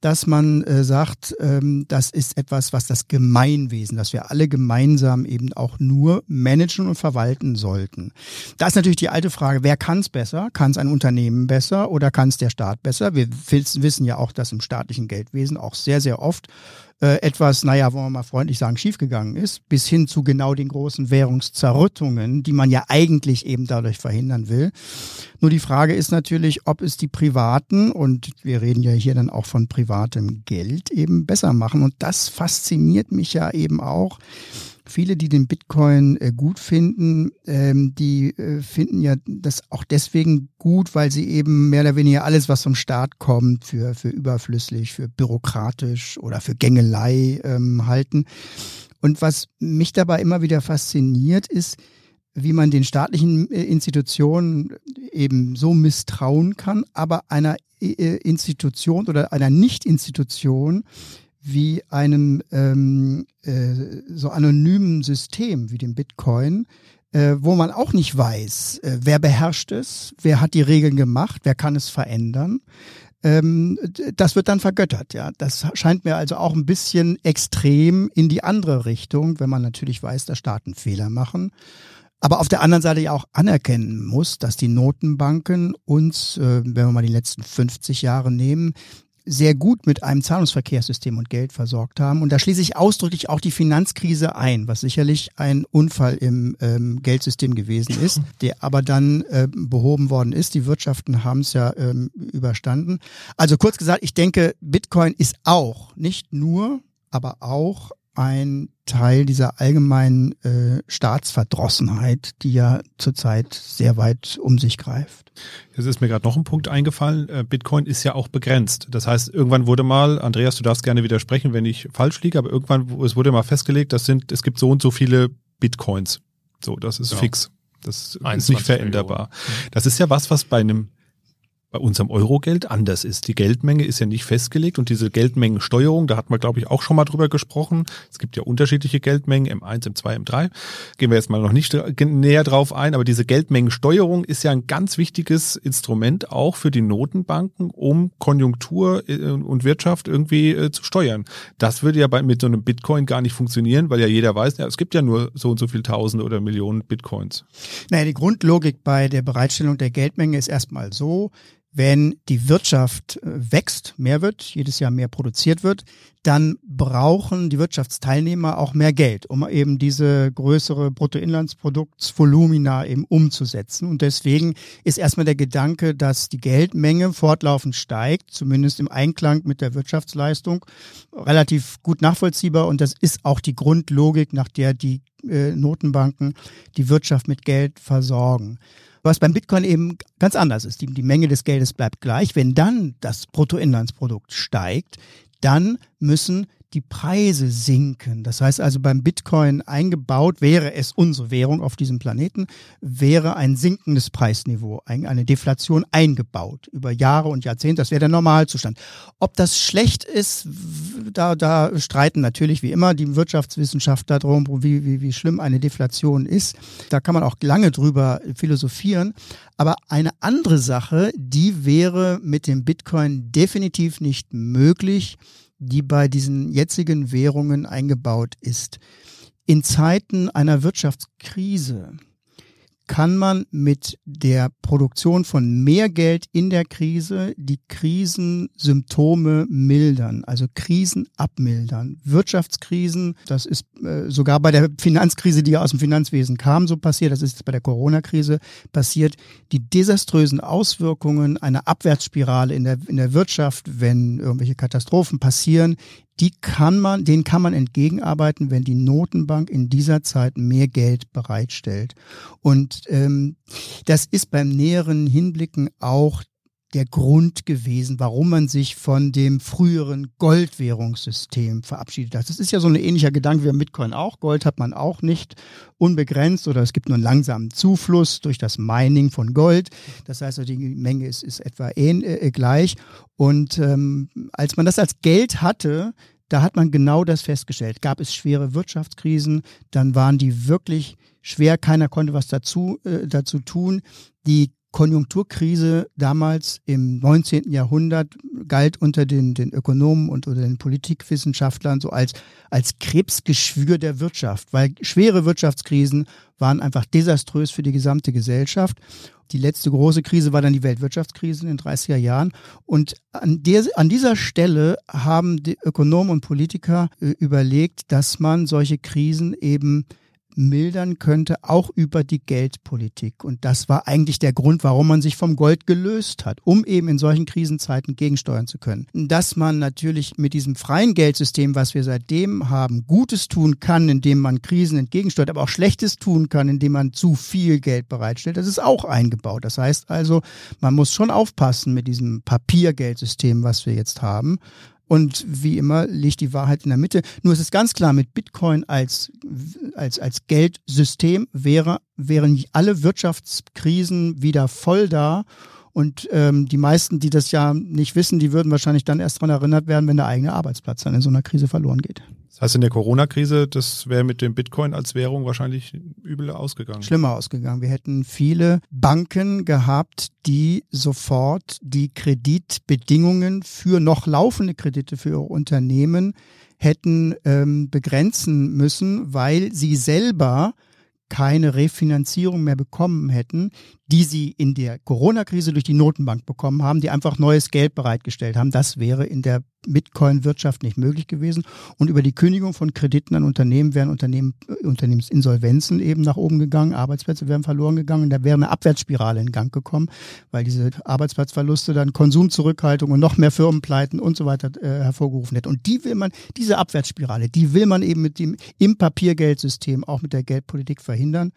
D: dass man äh, sagt, ähm, das ist etwas, was das Gemeinwesen, das wir alle gemeinsam eben auch nur managen und verwalten sollten. Da ist natürlich die alte Frage, wer kann es besser? Kann es ein Unternehmen besser oder kann es der Staat besser? Wir wissen ja auch, dass im staatlichen Geldwesen auch sehr, sehr oft äh, etwas, naja, wollen wir mal freundlich sagen, schiefgegangen ist, bis hin zu genau den großen Währungszerrüttungen, die man ja eigentlich eben dadurch verhindern will. Nur die Frage ist natürlich, ob es die Privaten, und wir reden ja hier dann auch von privatem Geld, eben besser machen. Und das fasziniert mich ja eben auch viele, die den Bitcoin äh, gut finden, ähm, die äh, finden ja das auch deswegen gut, weil sie eben mehr oder weniger alles, was vom Staat kommt, für, für überflüssig, für bürokratisch oder für Gängelei ähm, halten. Und was mich dabei immer wieder fasziniert, ist, wie man den staatlichen äh, Institutionen eben so misstrauen kann, aber einer Institution oder einer Nicht-Institution wie einem ähm, äh, so anonymen System wie dem Bitcoin, äh, wo man auch nicht weiß, äh, wer beherrscht es, wer hat die Regeln gemacht, wer kann es verändern. Ähm, das wird dann vergöttert, ja. Das scheint mir also auch ein bisschen extrem in die andere Richtung, wenn man natürlich weiß, dass Staaten Fehler machen. Aber auf der anderen Seite ja auch anerkennen muss, dass die Notenbanken uns, äh, wenn wir mal die letzten 50 Jahre nehmen, sehr gut mit einem Zahlungsverkehrssystem und Geld versorgt haben. Und da schließe ich ausdrücklich auch die Finanzkrise ein, was sicherlich ein Unfall im ähm, Geldsystem gewesen ist, der aber dann äh, behoben worden ist. Die Wirtschaften haben es ja ähm, überstanden. Also kurz gesagt, ich denke, Bitcoin ist auch, nicht nur, aber auch ein Teil dieser allgemeinen äh, Staatsverdrossenheit, die ja zurzeit sehr weit um sich greift.
A: Jetzt ist mir gerade noch ein Punkt eingefallen. Äh, Bitcoin ist ja auch begrenzt. Das heißt, irgendwann wurde mal, Andreas, du darfst gerne widersprechen, wenn ich falsch liege, aber irgendwann es wurde mal festgelegt, das sind, es gibt so und so viele Bitcoins. So, das ist ja. fix. Das ist nicht veränderbar. Millionen. Das ist ja was, was bei einem bei unserem Eurogeld anders ist. Die Geldmenge ist ja nicht festgelegt und diese Geldmengensteuerung, da hat man, glaube ich, auch schon mal drüber gesprochen. Es gibt ja unterschiedliche Geldmengen, M1, M2, M3. Gehen wir jetzt mal noch nicht näher drauf ein, aber diese Geldmengensteuerung ist ja ein ganz wichtiges Instrument auch für die Notenbanken, um Konjunktur äh, und Wirtschaft irgendwie äh, zu steuern. Das würde ja bei, mit so einem Bitcoin gar nicht funktionieren, weil ja jeder weiß, ja, es gibt ja nur so und so viel Tausende oder Millionen Bitcoins.
D: Naja, die Grundlogik bei der Bereitstellung der Geldmenge ist erstmal so, wenn die Wirtschaft äh, wächst, mehr wird, jedes Jahr mehr produziert wird, dann brauchen die Wirtschaftsteilnehmer auch mehr Geld, um eben diese größere Bruttoinlandsproduktsvolumina eben umzusetzen. Und deswegen ist erstmal der Gedanke, dass die Geldmenge fortlaufend steigt, zumindest im Einklang mit der Wirtschaftsleistung, relativ gut nachvollziehbar. Und das ist auch die Grundlogik, nach der die äh, Notenbanken die Wirtschaft mit Geld versorgen. Was beim Bitcoin eben ganz anders ist. Die, die Menge des Geldes bleibt gleich. Wenn dann das Bruttoinlandsprodukt steigt, dann müssen die Preise sinken. Das heißt also beim Bitcoin eingebaut, wäre es unsere Währung auf diesem Planeten, wäre ein sinkendes Preisniveau, eine Deflation eingebaut über Jahre und Jahrzehnte. Das wäre der Normalzustand. Ob das schlecht ist, da, da streiten natürlich wie immer die Wirtschaftswissenschaftler darum, wie, wie, wie schlimm eine Deflation ist. Da kann man auch lange drüber philosophieren. Aber eine andere Sache, die wäre mit dem Bitcoin definitiv nicht möglich die bei diesen jetzigen Währungen eingebaut ist. In Zeiten einer Wirtschaftskrise kann man mit der Produktion von mehr Geld in der Krise die Krisensymptome mildern, also Krisen abmildern. Wirtschaftskrisen, das ist äh, sogar bei der Finanzkrise, die aus dem Finanzwesen kam, so passiert, das ist jetzt bei der Corona-Krise passiert, die desaströsen Auswirkungen einer Abwärtsspirale in der, in der Wirtschaft, wenn irgendwelche Katastrophen passieren, die kann man, denen kann man entgegenarbeiten, wenn die Notenbank in dieser Zeit mehr Geld bereitstellt. Und ähm, das ist beim näheren Hinblicken auch der Grund gewesen, warum man sich von dem früheren Goldwährungssystem verabschiedet hat. Das ist ja so ein ähnlicher Gedanke wie Bitcoin auch. Gold hat man auch nicht unbegrenzt oder es gibt nur einen langsamen Zufluss durch das Mining von Gold. Das heißt, die Menge ist, ist etwa ähn, äh, gleich. Und ähm, als man das als Geld hatte, da hat man genau das festgestellt. Gab es schwere Wirtschaftskrisen, dann waren die wirklich schwer, keiner konnte was dazu, äh, dazu tun. Die Konjunkturkrise damals im 19. Jahrhundert galt unter den, den Ökonomen und unter den Politikwissenschaftlern so als, als Krebsgeschwür der Wirtschaft, weil schwere Wirtschaftskrisen waren einfach desaströs für die gesamte Gesellschaft. Die letzte große Krise war dann die Weltwirtschaftskrise in den 30er Jahren. Und an, der, an dieser Stelle haben die Ökonomen und Politiker äh, überlegt, dass man solche Krisen eben mildern könnte, auch über die Geldpolitik. Und das war eigentlich der Grund, warum man sich vom Gold gelöst hat, um eben in solchen Krisenzeiten gegensteuern zu können. Dass man natürlich mit diesem freien Geldsystem, was wir seitdem haben, Gutes tun kann, indem man Krisen entgegensteuert, aber auch Schlechtes tun kann, indem man zu viel Geld bereitstellt, das ist auch eingebaut. Das heißt also, man muss schon aufpassen mit diesem Papiergeldsystem, was wir jetzt haben Und wie immer liegt die Wahrheit in der Mitte. Nur ist es ganz klar, mit Bitcoin als, als, als Geldsystem wäre, wären alle Wirtschaftskrisen wieder voll da. Und ähm, die meisten, die das ja nicht wissen, die würden wahrscheinlich dann erst daran erinnert werden, wenn der eigene Arbeitsplatz dann in so einer Krise verloren geht.
A: Das heißt, in der Corona-Krise, das wäre mit dem Bitcoin als Währung wahrscheinlich übel ausgegangen.
D: Schlimmer ausgegangen. Wir hätten viele Banken gehabt, die sofort die Kreditbedingungen für noch laufende Kredite für ihre Unternehmen hätten ähm, begrenzen müssen, weil sie selber keine Refinanzierung mehr bekommen hätten, die sie in der Corona-Krise durch die Notenbank bekommen haben, die einfach neues Geld bereitgestellt haben. Das wäre in der Bitcoin-Wirtschaft nicht möglich gewesen. Und über die Kündigung von Krediten an Unternehmen wären Unternehmen, äh, Unternehmensinsolvenzen eben nach oben gegangen, Arbeitsplätze wären verloren gegangen da wäre eine Abwärtsspirale in Gang gekommen, weil diese Arbeitsplatzverluste dann Konsumzurückhaltung und noch mehr Firmenpleiten und so weiter äh, hervorgerufen hätten. Und die will man, diese Abwärtsspirale, die will man eben mit dem im Papiergeldsystem, auch mit der Geldpolitik verhindern.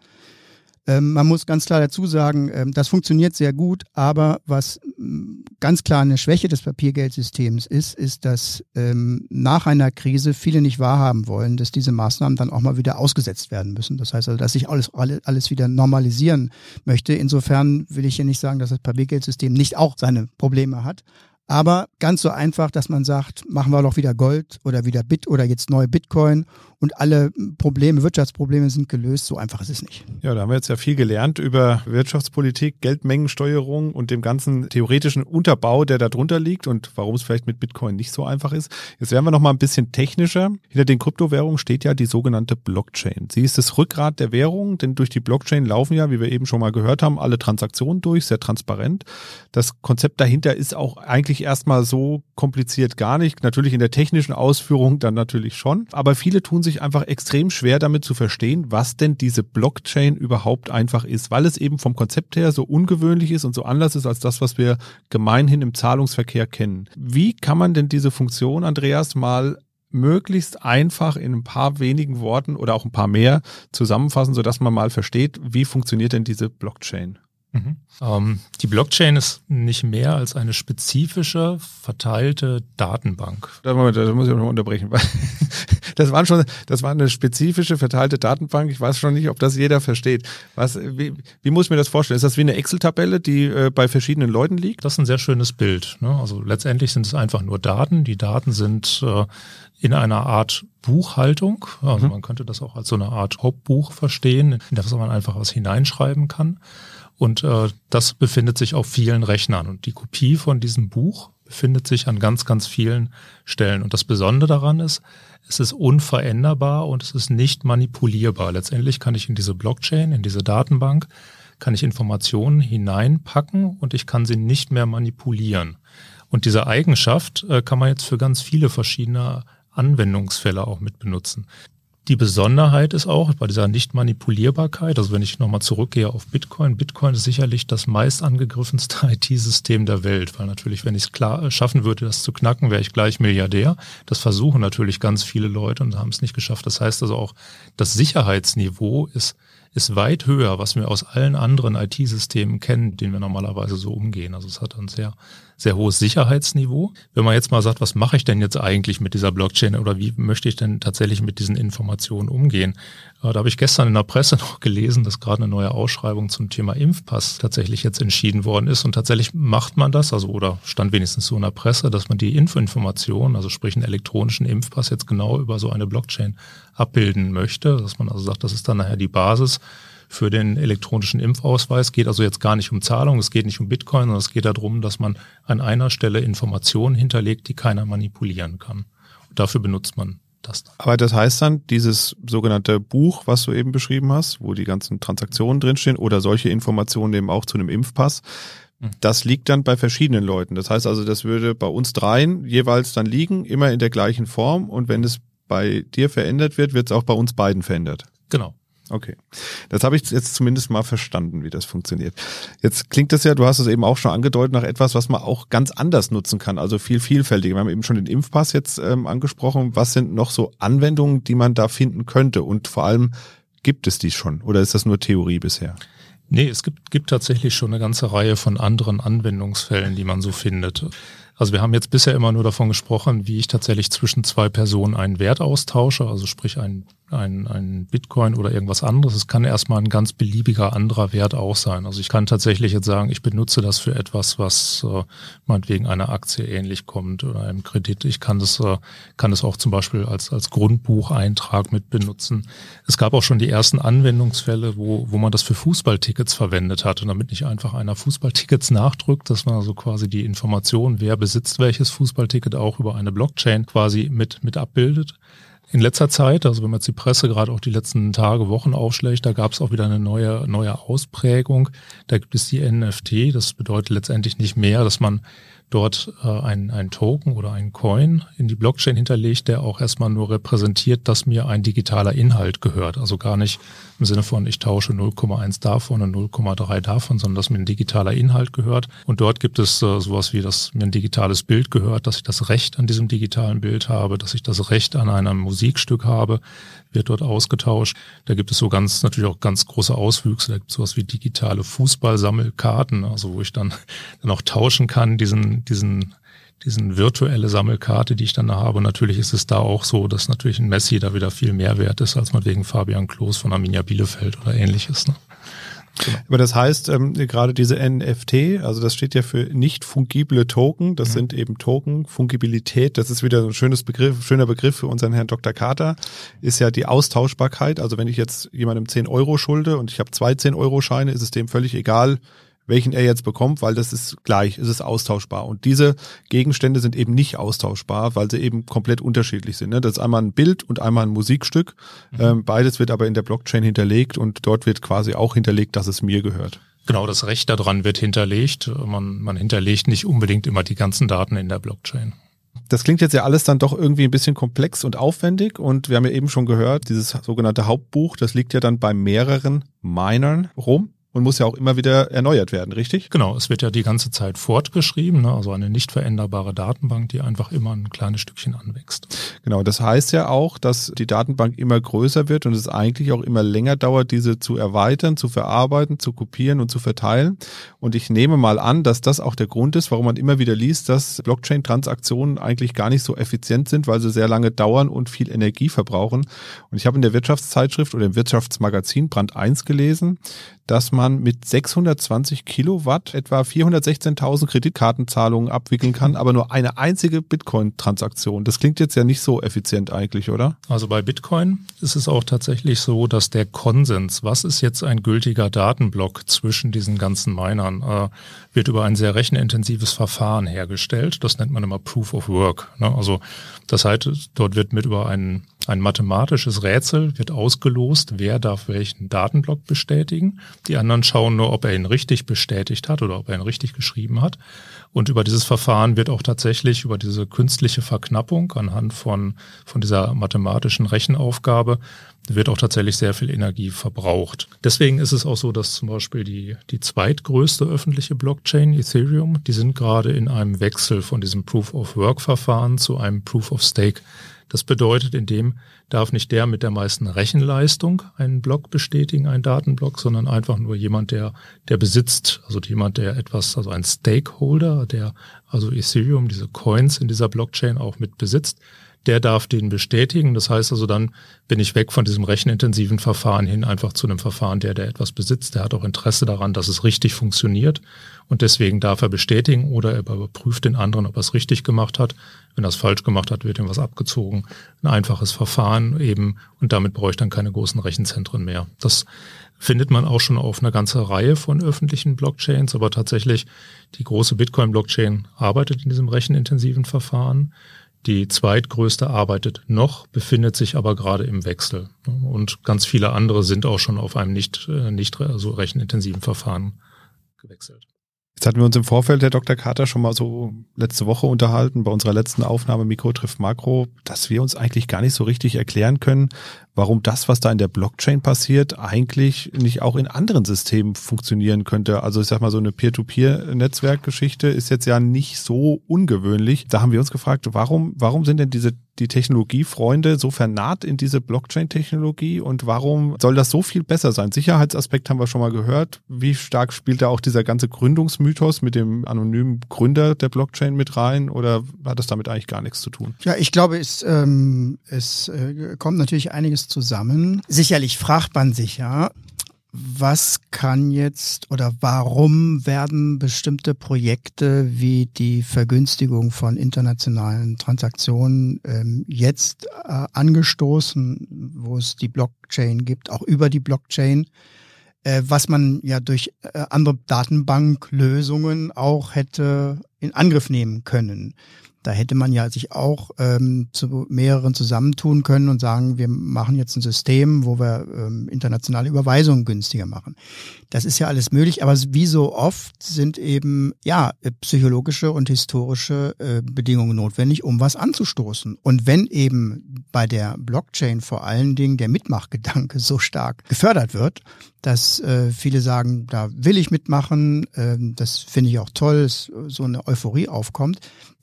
D: Ähm, man muss ganz klar dazu sagen, ähm, das funktioniert sehr gut, aber was ähm, ganz klar eine Schwäche des Papiergeldsystems ist, ist, dass ähm, nach einer Krise viele nicht wahrhaben wollen, dass diese Maßnahmen dann auch mal wieder ausgesetzt werden müssen. Das heißt also, dass sich alles, alles wieder normalisieren möchte. Insofern will ich hier nicht sagen, dass das Papiergeldsystem nicht auch seine Probleme hat. Aber ganz so einfach, dass man sagt, machen wir doch wieder Gold oder wieder Bit oder jetzt neue Bitcoin und alle Probleme, Wirtschaftsprobleme sind gelöst. So einfach ist es nicht.
A: Ja, da haben wir jetzt ja viel gelernt über Wirtschaftspolitik, Geldmengensteuerung und dem ganzen theoretischen Unterbau, der da drunter liegt und warum es vielleicht mit Bitcoin nicht so einfach ist. Jetzt werden wir noch mal ein bisschen technischer. Hinter den Kryptowährungen steht ja die sogenannte Blockchain. Sie ist das Rückgrat der Währung, denn durch die Blockchain laufen ja, wie wir eben schon mal gehört haben, alle Transaktionen durch, sehr transparent. Das Konzept dahinter ist auch eigentlich erstmal so kompliziert gar nicht. Natürlich in der technischen Ausführung dann natürlich schon. Aber viele tun sich einfach extrem schwer damit zu verstehen, was denn diese Blockchain überhaupt einfach ist, weil es eben vom Konzept her so ungewöhnlich ist und so anders ist als das, was wir gemeinhin im Zahlungsverkehr kennen. Wie kann man denn diese Funktion, Andreas, mal möglichst einfach in ein paar wenigen Worten oder auch ein paar mehr zusammenfassen, sodass man mal versteht, wie funktioniert denn diese Blockchain?
C: Mhm. Ähm, die Blockchain ist nicht mehr als eine spezifische, verteilte Datenbank.
A: Da, Moment, da muss ich noch unterbrechen. Das war schon, das war eine spezifische, verteilte Datenbank. Ich weiß schon nicht, ob das jeder versteht. Was, wie, wie muss ich mir das vorstellen? Ist das wie eine Excel-Tabelle, die äh, bei verschiedenen Leuten liegt?
C: Das ist ein sehr schönes Bild. Ne? Also letztendlich sind es einfach nur Daten. Die Daten sind äh, in einer Art Buchhaltung. Also mhm. man könnte das auch als so eine Art Hauptbuch verstehen, in das man einfach was hineinschreiben kann. Und äh, das befindet sich auf vielen Rechnern. Und die Kopie von diesem Buch befindet sich an ganz, ganz vielen Stellen. Und das Besondere daran ist, es ist unveränderbar und es ist nicht manipulierbar. Letztendlich kann ich in diese Blockchain, in diese Datenbank, kann ich Informationen hineinpacken und ich kann sie nicht mehr manipulieren. Und diese Eigenschaft äh, kann man jetzt für ganz viele verschiedene Anwendungsfälle auch mit benutzen. Die Besonderheit ist auch bei dieser Nicht-Manipulierbarkeit, also wenn ich nochmal zurückgehe auf Bitcoin, Bitcoin ist sicherlich das meist angegriffenste IT-System der Welt, weil natürlich, wenn ich es klar äh, schaffen würde, das zu knacken, wäre ich gleich Milliardär. Das versuchen natürlich ganz viele Leute und haben es nicht geschafft. Das heißt also auch, das Sicherheitsniveau ist ist weit höher, was wir aus allen anderen IT-Systemen kennen, denen wir normalerweise so umgehen. Also es hat ein sehr, sehr hohes Sicherheitsniveau. Wenn man jetzt mal sagt, was mache ich denn jetzt eigentlich mit dieser Blockchain oder wie möchte ich denn tatsächlich mit diesen Informationen umgehen? Äh, da habe ich gestern in der Presse noch gelesen, dass gerade eine neue Ausschreibung zum Thema Impfpass tatsächlich jetzt entschieden worden ist. Und tatsächlich macht man das, also oder stand wenigstens so in der Presse, dass man die Infoinformation, also sprich einen elektronischen Impfpass jetzt genau über so eine Blockchain abbilden möchte. Dass man also sagt, das ist dann nachher die Basis für den elektronischen Impfausweis. Geht also jetzt gar nicht um Zahlung, es geht nicht um Bitcoin, sondern es geht darum, dass man an einer Stelle Informationen hinterlegt, die keiner manipulieren kann. Und dafür benutzt man das.
A: Aber das heißt dann, dieses sogenannte Buch, was du eben beschrieben hast, wo die ganzen Transaktionen drinstehen oder solche Informationen eben auch zu einem Impfpass, mhm. das liegt dann bei verschiedenen Leuten. Das heißt also, das würde bei uns dreien jeweils dann liegen, immer in der gleichen Form. Und wenn es bei dir verändert wird, wird es auch bei uns beiden verändert.
C: Genau.
A: Okay. Das habe ich jetzt zumindest mal verstanden, wie das funktioniert. Jetzt klingt das ja, du hast es eben auch schon angedeutet, nach etwas, was man auch ganz anders nutzen kann, also viel vielfältiger. Wir haben eben schon den Impfpass jetzt ähm, angesprochen. Was sind noch so Anwendungen, die man da finden könnte? Und vor allem, gibt es die schon oder ist das nur Theorie bisher?
C: Nee, es gibt, gibt tatsächlich schon eine ganze Reihe von anderen Anwendungsfällen, die man so findet. Also wir haben jetzt bisher immer nur davon gesprochen, wie ich tatsächlich zwischen zwei Personen einen Wert austausche, also sprich ein ein, ein Bitcoin oder irgendwas anderes. Es kann erstmal ein ganz beliebiger anderer Wert auch sein. Also ich kann tatsächlich jetzt sagen, ich benutze das für etwas, was äh, meinetwegen einer Aktie ähnlich kommt oder einem Kredit. Ich kann das, äh, kann das auch zum Beispiel als, als Grundbucheintrag mit benutzen. Es gab auch schon die ersten Anwendungsfälle, wo, wo man das für Fußballtickets verwendet hat und damit nicht einfach einer Fußballtickets nachdrückt, dass man also quasi die Information, wer besitzt welches Fußballticket auch über eine Blockchain quasi mit, mit abbildet in letzter Zeit, also wenn man jetzt die Presse gerade auch die letzten Tage, Wochen aufschlägt, da gab es auch wieder eine neue, neue Ausprägung. Da gibt es die NFT. Das bedeutet letztendlich nicht mehr, dass man dort äh, ein, ein Token oder ein Coin in die Blockchain hinterlegt, der auch erstmal nur repräsentiert, dass mir ein digitaler Inhalt gehört. Also gar nicht im Sinne von, ich tausche 0,1 davon und 0,3 davon, sondern dass mir ein digitaler Inhalt gehört. Und dort gibt es äh, sowas wie, dass mir ein digitales Bild gehört, dass ich das Recht an diesem digitalen Bild habe, dass ich das Recht an einem Musikstück habe, wird dort ausgetauscht. Da gibt es so ganz, natürlich auch ganz große Auswüchse. Da gibt es sowas wie digitale Fußballsammelkarten, also wo ich dann, dann auch tauschen kann, diesen, diesen, diesen virtuelle Sammelkarte, die ich dann da habe. Und natürlich ist es da auch so, dass natürlich ein Messi da wieder viel mehr wert ist, als man wegen Fabian Klos von Arminia Bielefeld oder ähnliches. Ne?
A: Genau. Aber das heißt, ähm, gerade diese NFT, also das steht ja für nicht fungible Token, das mhm. sind eben Token, Fungibilität, das ist wieder ein schönes Begriff, schöner Begriff für unseren Herrn Dr. Carter, ist ja die Austauschbarkeit. Also wenn ich jetzt jemandem 10 Euro schulde und ich habe zwei 10 Euro Scheine, ist es dem völlig egal, welchen er jetzt bekommt, weil das ist gleich, es ist austauschbar. Und diese Gegenstände sind eben nicht austauschbar, weil sie eben komplett unterschiedlich sind. Ne? Das ist einmal ein Bild und einmal ein Musikstück. Mhm. Ähm, beides wird aber in der Blockchain hinterlegt und dort wird quasi auch hinterlegt, dass es mir gehört.
C: Genau, das Recht daran wird hinterlegt. Man, man hinterlegt nicht unbedingt immer die ganzen Daten in der Blockchain.
A: Das klingt jetzt ja alles dann doch irgendwie ein bisschen komplex und aufwendig und wir haben ja eben schon gehört, dieses sogenannte Hauptbuch, das liegt ja dann bei mehreren Minern rum und muss ja auch immer wieder erneuert werden, richtig?
C: Genau, es wird ja die ganze Zeit fortgeschrieben, ne? also eine nicht veränderbare Datenbank, die einfach immer ein kleines Stückchen anwächst.
A: Genau, das heißt ja auch, dass die Datenbank immer größer wird und es eigentlich auch immer länger dauert, diese zu erweitern, zu verarbeiten, zu kopieren und zu verteilen. Und ich nehme mal an, dass das auch der Grund ist, warum man immer wieder liest, dass Blockchain-Transaktionen eigentlich gar nicht so effizient sind, weil sie sehr lange dauern und viel Energie verbrauchen. Und ich habe in der Wirtschaftszeitschrift oder im Wirtschaftsmagazin Brand 1 gelesen, dass man mit 620 Kilowatt etwa 416.000 Kreditkartenzahlungen abwickeln kann, aber nur eine einzige Bitcoin-Transaktion. Das klingt jetzt ja nicht so effizient eigentlich, oder?
C: Also bei Bitcoin ist es auch tatsächlich so, dass der Konsens, was ist jetzt ein gültiger Datenblock zwischen diesen ganzen Minern, äh, wird über ein sehr rechenintensives Verfahren hergestellt. Das nennt man immer Proof of Work. Ne? Also das heißt, dort wird mit über ein, ein mathematisches Rätsel wird ausgelost, wer darf welchen Datenblock bestätigen. Die anderen schauen nur, ob er ihn richtig bestätigt hat oder ob er ihn richtig geschrieben hat. Und über dieses Verfahren wird auch tatsächlich über diese künstliche Verknappung anhand von, von dieser mathematischen Rechenaufgabe wird auch tatsächlich sehr viel Energie verbraucht. Deswegen ist es auch so, dass zum Beispiel die, die zweitgrößte öffentliche Blockchain, Ethereum, die sind gerade in einem Wechsel von diesem Proof of Work Verfahren zu einem Proof of Stake das bedeutet, in dem darf nicht der mit der meisten Rechenleistung einen Block bestätigen, einen Datenblock, sondern einfach nur jemand, der, der besitzt, also jemand, der etwas, also ein Stakeholder, der also Ethereum, diese Coins in dieser Blockchain auch mit besitzt, der darf den bestätigen. Das heißt also, dann bin ich weg von diesem rechenintensiven Verfahren hin einfach zu einem Verfahren, der, der etwas besitzt. Der hat auch Interesse daran, dass es richtig funktioniert. Und deswegen darf er bestätigen oder er überprüft den anderen, ob er es richtig gemacht hat. Wenn er es falsch gemacht hat, wird ihm was abgezogen. Ein einfaches Verfahren eben. Und damit brauche ich dann keine großen Rechenzentren mehr. Das findet man auch schon auf einer ganzen Reihe von öffentlichen Blockchains, aber tatsächlich die große Bitcoin-Blockchain arbeitet in diesem rechenintensiven Verfahren. Die zweitgrößte arbeitet noch, befindet sich aber gerade im Wechsel. Und ganz viele andere sind auch schon auf einem nicht, äh, nicht so also rechenintensiven Verfahren gewechselt.
A: Jetzt hatten wir uns im Vorfeld, der Dr. Carter, schon mal so letzte Woche unterhalten, bei unserer letzten Aufnahme Mikro trifft Makro, dass wir uns eigentlich gar nicht so richtig erklären können, warum das, was da in der Blockchain passiert, eigentlich nicht auch in anderen Systemen funktionieren könnte. Also ich sag mal, so eine Peer-to-Peer-Netzwerkgeschichte ist jetzt ja nicht so ungewöhnlich. Da haben wir uns gefragt, warum, warum sind denn diese die Technologiefreunde so vernaht in diese Blockchain-Technologie und warum soll das so viel besser sein? Sicherheitsaspekt haben wir schon mal gehört. Wie stark spielt da auch dieser ganze Gründungsmythos mit dem anonymen Gründer der Blockchain mit rein oder hat das damit eigentlich gar nichts zu tun?
D: Ja, ich glaube, es, ähm, es äh, kommt natürlich einiges zusammen. Sicherlich fragt man sich ja, was kann jetzt oder warum werden bestimmte Projekte wie die Vergünstigung von internationalen Transaktionen ähm, jetzt äh, angestoßen, wo es die Blockchain gibt, auch über die Blockchain, äh, was man ja durch äh, andere Datenbanklösungen auch hätte in Angriff nehmen können. Da hätte man ja sich auch ähm, zu mehreren zusammentun können und sagen, wir machen jetzt ein System, wo wir ähm, internationale Überweisungen günstiger machen. Das ist ja alles möglich, aber wie so oft sind eben ja psychologische und historische äh, Bedingungen notwendig, um was anzustoßen. Und wenn eben bei der Blockchain vor allen Dingen der Mitmachgedanke so stark gefördert wird, dass äh, viele sagen, da will ich mitmachen, äh, das finde ich auch toll, so eine Euphorie aufkommt,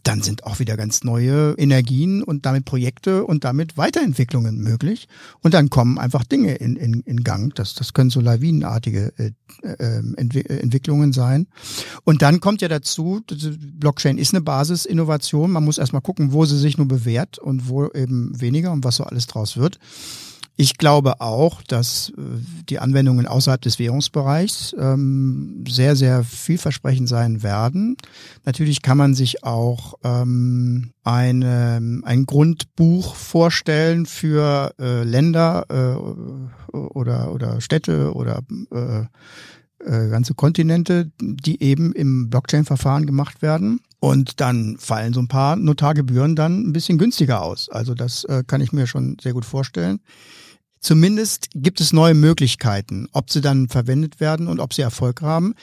D: dann sind auch wieder ganz neue Energien und damit Projekte und damit Weiterentwicklungen möglich. Und dann kommen einfach Dinge in, in, in Gang. Das, das können so lawinenartige äh, äh, Entwicklungen sein. Und dann kommt ja dazu, Blockchain ist eine Basisinnovation. Man muss erstmal gucken, wo sie sich nur bewährt und wo eben weniger und was so alles draus wird. Ich glaube auch, dass äh, die Anwendungen außerhalb des Währungsbereichs ähm, sehr, sehr vielversprechend sein werden. Natürlich kann man sich auch ähm, eine, ein Grundbuch vorstellen für äh, Länder äh, oder, oder Städte oder äh, äh, ganze Kontinente, die eben im Blockchain-Verfahren gemacht werden. Und dann fallen so ein paar Notargebühren dann ein bisschen günstiger aus. Also das äh, kann ich mir schon sehr gut vorstellen. Zumindest gibt es neue Möglichkeiten. Ob sie dann verwendet werden und ob sie Erfolg haben,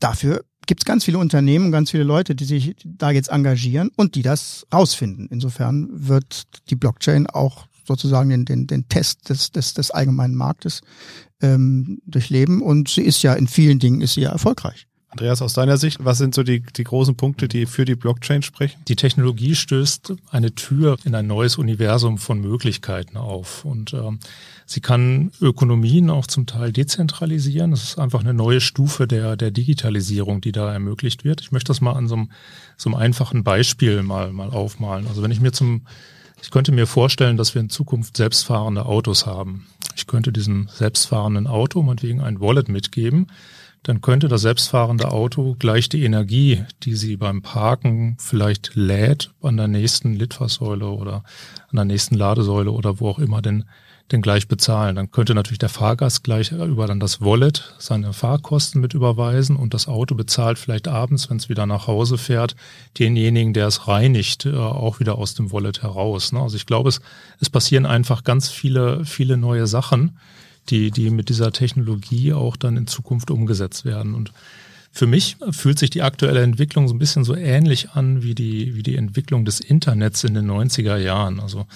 D: dafür gibt es ganz viele Unternehmen, ganz viele Leute, die sich da jetzt engagieren und die das rausfinden. Insofern wird die Blockchain auch sozusagen den, den, den Test des, des, des allgemeinen Marktes ähm, durchleben und sie ist ja in vielen Dingen ist sie ja erfolgreich.
A: Andreas, aus deiner Sicht, was sind so die, die großen Punkte, die für die Blockchain sprechen?
C: Die Technologie stößt eine Tür in ein neues Universum von Möglichkeiten auf und ähm, sie kann Ökonomien auch zum Teil dezentralisieren. Das ist einfach eine neue Stufe der, der Digitalisierung, die da ermöglicht wird. Ich möchte das mal an so einem, so einem einfachen Beispiel mal, mal aufmalen. Also wenn ich mir zum ich könnte mir vorstellen, dass wir in Zukunft selbstfahrende Autos haben. Ich könnte diesem selbstfahrenden Auto meinetwegen ein Wallet mitgeben dann könnte das selbstfahrende Auto gleich die Energie, die sie beim Parken vielleicht lädt, an der nächsten Litfaßsäule oder an der nächsten Ladesäule oder wo auch immer denn, denn gleich bezahlen. Dann könnte natürlich der Fahrgast gleich über dann das Wallet seine Fahrkosten mit überweisen und das Auto bezahlt vielleicht abends, wenn es wieder nach Hause fährt, denjenigen, der es reinigt, äh, auch wieder aus dem Wallet heraus. Ne? Also ich glaube, es, es passieren einfach ganz viele, viele neue Sachen die, die mit dieser Technologie auch dann in Zukunft umgesetzt werden. Und für mich fühlt sich die aktuelle Entwicklung so ein bisschen so ähnlich an wie die, wie die Entwicklung des Internets in den 90er Jahren. Also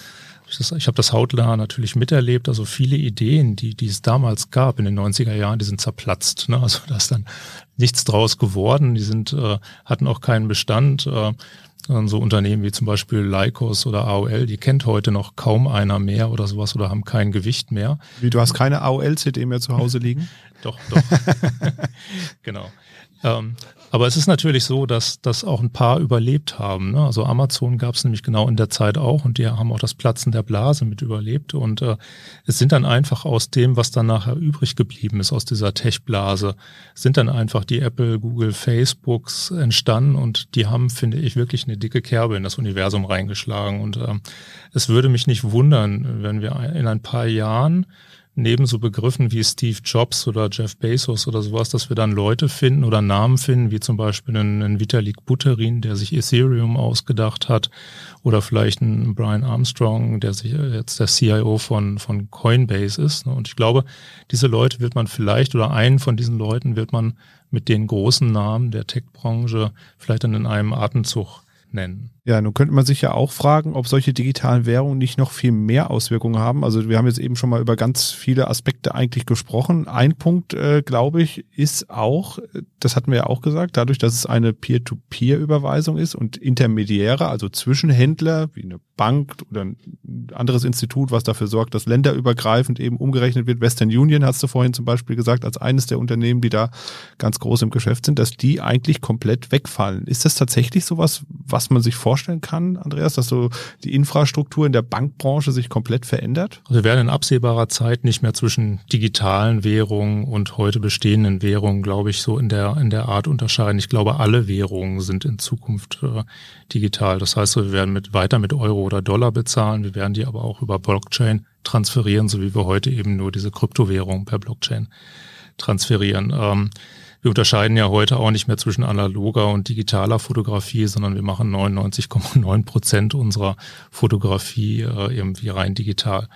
C: ich habe das hautnah natürlich miterlebt. Also viele Ideen, die, die es damals gab in den 90er Jahren, die sind zerplatzt. Ne? Also da ist dann nichts draus geworden. Die sind, äh, hatten auch keinen Bestand. Äh, so Unternehmen wie zum Beispiel Lycos oder AOL, die kennt heute noch kaum einer mehr oder sowas oder haben kein Gewicht mehr.
A: Wie, du hast keine AOL-CD mehr zu Hause liegen?
C: doch, doch. genau. Ähm, aber es ist natürlich so, dass, dass auch ein paar überlebt haben. Ne? Also Amazon gab es nämlich genau in der Zeit auch und die haben auch das Platzen der Blase mit überlebt. Und äh, es sind dann einfach aus dem, was dann nachher übrig geblieben ist, aus dieser Tech-Blase, sind dann einfach die Apple, Google, Facebooks entstanden und die haben, finde ich, wirklich eine dicke Kerbe in das Universum reingeschlagen. Und äh, es würde mich nicht wundern, wenn wir in ein paar Jahren neben so Begriffen wie Steve Jobs oder Jeff Bezos oder sowas, dass wir dann Leute finden oder Namen finden, wie zum Beispiel einen, einen Vitalik Buterin, der sich Ethereum ausgedacht hat, oder vielleicht einen Brian Armstrong, der sich jetzt der CIO von, von Coinbase ist. Ne? Und ich glaube, diese Leute wird man vielleicht oder einen von diesen Leuten wird man mit den großen Namen der Tech-Branche vielleicht dann in einem Atemzug nennen.
A: Ja, nun könnte man sich ja auch fragen, ob solche digitalen Währungen nicht noch viel mehr Auswirkungen haben. Also wir haben jetzt eben schon mal über ganz viele Aspekte eigentlich gesprochen. Ein Punkt, äh, glaube ich, ist auch, das hatten wir ja auch gesagt, dadurch, dass es eine Peer-to-Peer-Überweisung ist und Intermediäre, also Zwischenhändler wie eine Bank oder ein anderes Institut, was dafür sorgt, dass länderübergreifend eben umgerechnet wird. Western Union hast du vorhin zum Beispiel gesagt, als eines der Unternehmen, die da ganz groß im Geschäft sind, dass die eigentlich komplett wegfallen. Ist das tatsächlich sowas, was man sich vorstellt? Vorstellen kann, Andreas, dass so die Infrastruktur in der Bankbranche sich komplett verändert?
C: Also wir werden in absehbarer Zeit nicht mehr zwischen digitalen Währungen und heute bestehenden Währungen, glaube ich, so in der, in der Art unterscheiden. Ich glaube, alle Währungen sind in Zukunft äh, digital. Das heißt, wir werden mit, weiter mit Euro oder Dollar bezahlen. Wir werden die aber auch über Blockchain transferieren, so wie wir heute eben nur diese Kryptowährung per Blockchain transferieren. Ähm, wir unterscheiden ja heute auch nicht mehr zwischen analoger und digitaler Fotografie, sondern wir machen 99,9 Prozent unserer Fotografie äh, irgendwie rein digital.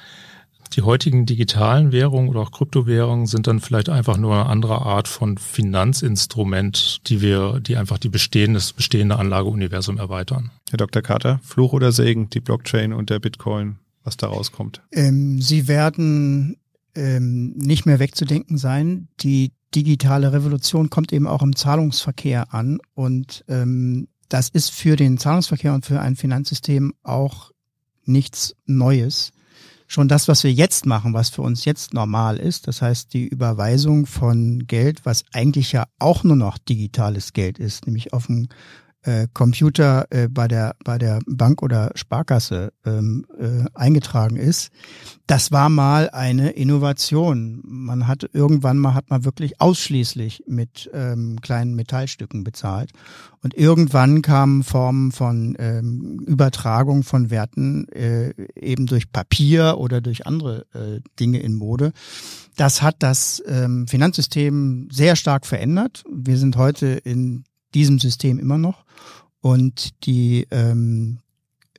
C: Die heutigen digitalen Währungen oder auch Kryptowährungen sind dann vielleicht einfach nur eine andere Art von Finanzinstrument, die wir, die einfach die bestehende, das bestehende Anlageuniversum erweitern.
A: Herr Dr. Carter, Fluch oder Segen, die Blockchain und der Bitcoin, was da rauskommt?
D: Ähm, sie werden ähm, nicht mehr wegzudenken sein. Die digitale Revolution kommt eben auch im Zahlungsverkehr an und ähm, das ist für den Zahlungsverkehr und für ein Finanzsystem auch nichts Neues. Schon das, was wir jetzt machen, was für uns jetzt normal ist, das heißt die Überweisung von Geld, was eigentlich ja auch nur noch digitales Geld ist, nämlich auf dem äh, Computer äh, bei der bei der Bank oder Sparkasse ähm, äh, eingetragen ist, das war mal eine Innovation. Man hat irgendwann mal hat man wirklich ausschließlich mit ähm, kleinen Metallstücken bezahlt und irgendwann kamen Formen von ähm, Übertragung von Werten äh, eben durch Papier oder durch andere äh, Dinge in Mode. Das hat das ähm, Finanzsystem sehr stark verändert. Wir sind heute in diesem System immer noch. Und die ähm,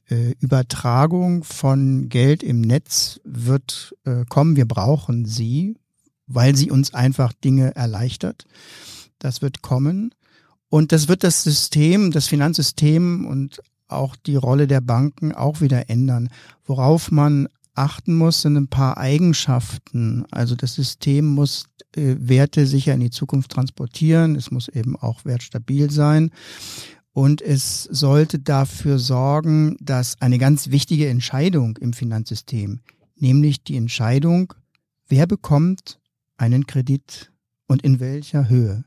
D: äh, Übertragung von Geld im Netz wird äh, kommen. Wir brauchen sie, weil sie uns einfach Dinge erleichtert. Das wird kommen. Und das wird das System, das Finanzsystem und auch die Rolle der Banken auch wieder ändern. Worauf man achten muss, sind ein paar Eigenschaften. Also das System muss äh, Werte sicher in die Zukunft transportieren. Es muss eben auch wertstabil sein. Und es sollte dafür sorgen, dass eine ganz wichtige Entscheidung im Finanzsystem, nämlich die Entscheidung, wer bekommt einen Kredit und in welcher Höhe,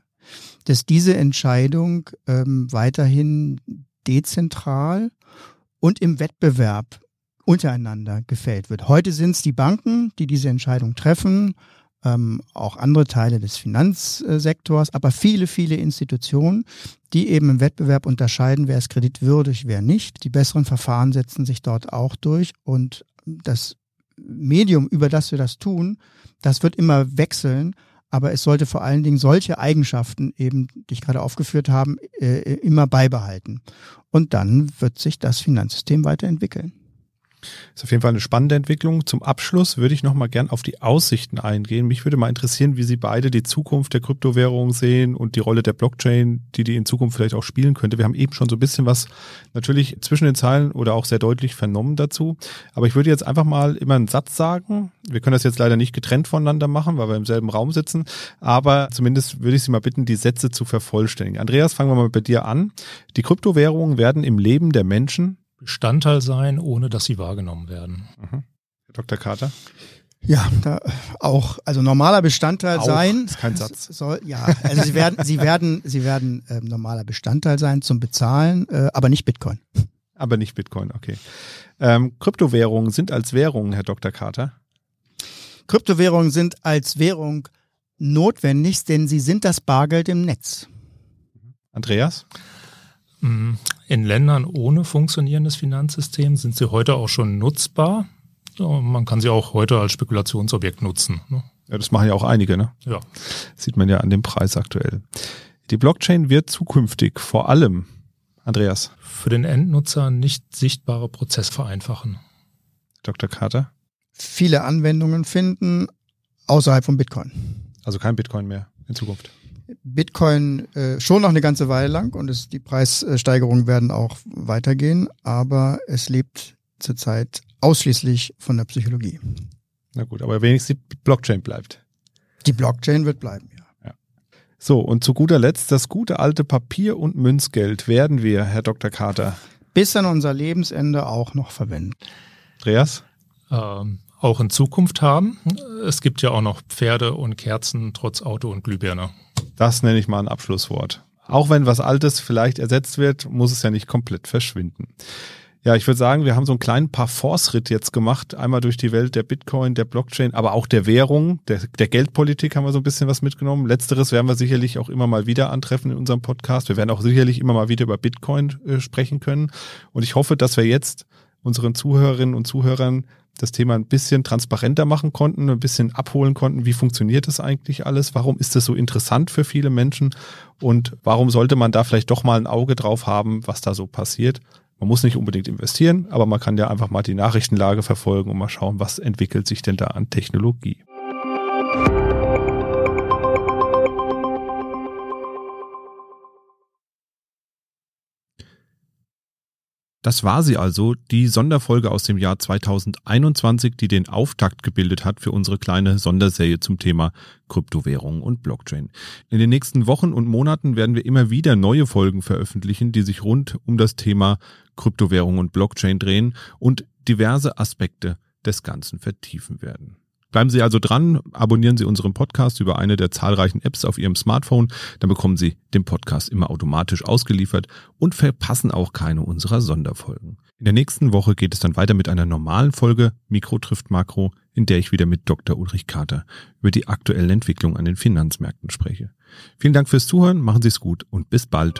D: dass diese Entscheidung ähm, weiterhin dezentral und im Wettbewerb untereinander gefällt wird. Heute sind es die Banken, die diese Entscheidung treffen, ähm, auch andere Teile des Finanzsektors, aber viele, viele Institutionen, die eben im Wettbewerb unterscheiden, wer ist kreditwürdig, wer nicht. Die besseren Verfahren setzen sich dort auch durch und das Medium, über das wir das tun, das wird immer wechseln, aber es sollte vor allen Dingen solche Eigenschaften eben, die ich gerade aufgeführt habe, äh, immer beibehalten. Und dann wird sich das Finanzsystem weiterentwickeln.
A: Ist auf jeden Fall eine spannende Entwicklung. Zum Abschluss würde ich noch mal gern auf die Aussichten eingehen. Mich würde mal interessieren, wie Sie beide die Zukunft der Kryptowährung sehen und die Rolle der Blockchain, die die in Zukunft vielleicht auch spielen könnte. Wir haben eben schon so ein bisschen was natürlich zwischen den Zeilen oder auch sehr deutlich vernommen dazu. Aber ich würde jetzt einfach mal immer einen Satz sagen. Wir können das jetzt leider nicht getrennt voneinander machen, weil wir im selben Raum sitzen. Aber zumindest würde ich Sie mal bitten, die Sätze zu vervollständigen. Andreas, fangen wir mal bei dir an. Die Kryptowährungen werden im Leben der Menschen
C: Bestandteil sein, ohne dass sie wahrgenommen werden.
A: Mhm. Dr. Carter?
D: Ja, da auch, also normaler Bestandteil
A: auch,
D: sein.
A: Ist kein Satz.
D: Soll, ja, also sie werden, sie werden, sie werden äh, normaler Bestandteil sein zum Bezahlen, äh, aber nicht Bitcoin.
A: Aber nicht Bitcoin, okay. Ähm, Kryptowährungen sind als Währungen, Herr Dr. Carter?
D: Kryptowährungen sind als Währung notwendig, denn sie sind das Bargeld im Netz.
A: Andreas?
C: In Ländern ohne funktionierendes Finanzsystem sind sie heute auch schon nutzbar. Man kann sie auch heute als Spekulationsobjekt nutzen. Ne?
A: Ja, das machen ja auch einige, ne?
C: Ja.
A: sieht man ja an dem Preis aktuell. Die Blockchain wird zukünftig vor allem, Andreas.
C: Für den Endnutzer nicht sichtbare Prozesse vereinfachen.
A: Dr. Carter.
D: Viele Anwendungen finden außerhalb von Bitcoin.
A: Also kein Bitcoin mehr in Zukunft.
D: Bitcoin äh, schon noch eine ganze Weile lang und es, die Preissteigerungen werden auch weitergehen, aber es lebt zurzeit ausschließlich von der Psychologie.
A: Na gut, aber wenigstens die Blockchain bleibt.
D: Die Blockchain wird bleiben, ja.
A: ja. So, und zu guter Letzt, das gute alte Papier- und Münzgeld werden wir, Herr Dr. Carter.
D: Bis an unser Lebensende auch noch verwenden.
A: Andreas?
C: Ähm, auch in Zukunft haben. Es gibt ja auch noch Pferde und Kerzen trotz Auto und Glühbirne.
A: Das nenne ich mal ein Abschlusswort. Auch wenn was Altes vielleicht ersetzt wird, muss es ja nicht komplett verschwinden. Ja, ich würde sagen, wir haben so einen kleinen Parforce-Ritt jetzt gemacht. Einmal durch die Welt der Bitcoin, der Blockchain, aber auch der Währung, der, der Geldpolitik haben wir so ein bisschen was mitgenommen. Letzteres werden wir sicherlich auch immer mal wieder antreffen in unserem Podcast. Wir werden auch sicherlich immer mal wieder über Bitcoin äh, sprechen können. Und ich hoffe, dass wir jetzt unseren Zuhörerinnen und Zuhörern das Thema ein bisschen transparenter machen konnten, ein bisschen abholen konnten, wie funktioniert das eigentlich alles, warum ist das so interessant für viele Menschen und warum sollte man da vielleicht doch mal ein Auge drauf haben, was da so passiert. Man muss nicht unbedingt investieren, aber man kann ja einfach mal die Nachrichtenlage verfolgen und mal schauen, was entwickelt sich denn da an Technologie. Das war sie also, die Sonderfolge aus dem Jahr 2021, die den Auftakt gebildet hat für unsere kleine Sonderserie zum Thema Kryptowährungen und Blockchain. In den nächsten Wochen und Monaten werden wir immer wieder neue Folgen veröffentlichen, die sich rund um das Thema Kryptowährung und Blockchain drehen und diverse Aspekte des Ganzen vertiefen werden. Bleiben Sie also dran, abonnieren Sie unseren Podcast über eine der zahlreichen Apps auf Ihrem Smartphone, dann bekommen Sie den Podcast immer automatisch ausgeliefert und verpassen auch keine unserer Sonderfolgen. In der nächsten Woche geht es dann weiter mit einer normalen Folge Mikro trifft Makro, in der ich wieder mit Dr. Ulrich Kater über die aktuellen Entwicklungen an den Finanzmärkten spreche. Vielen Dank fürs Zuhören, machen Sie es gut und bis bald.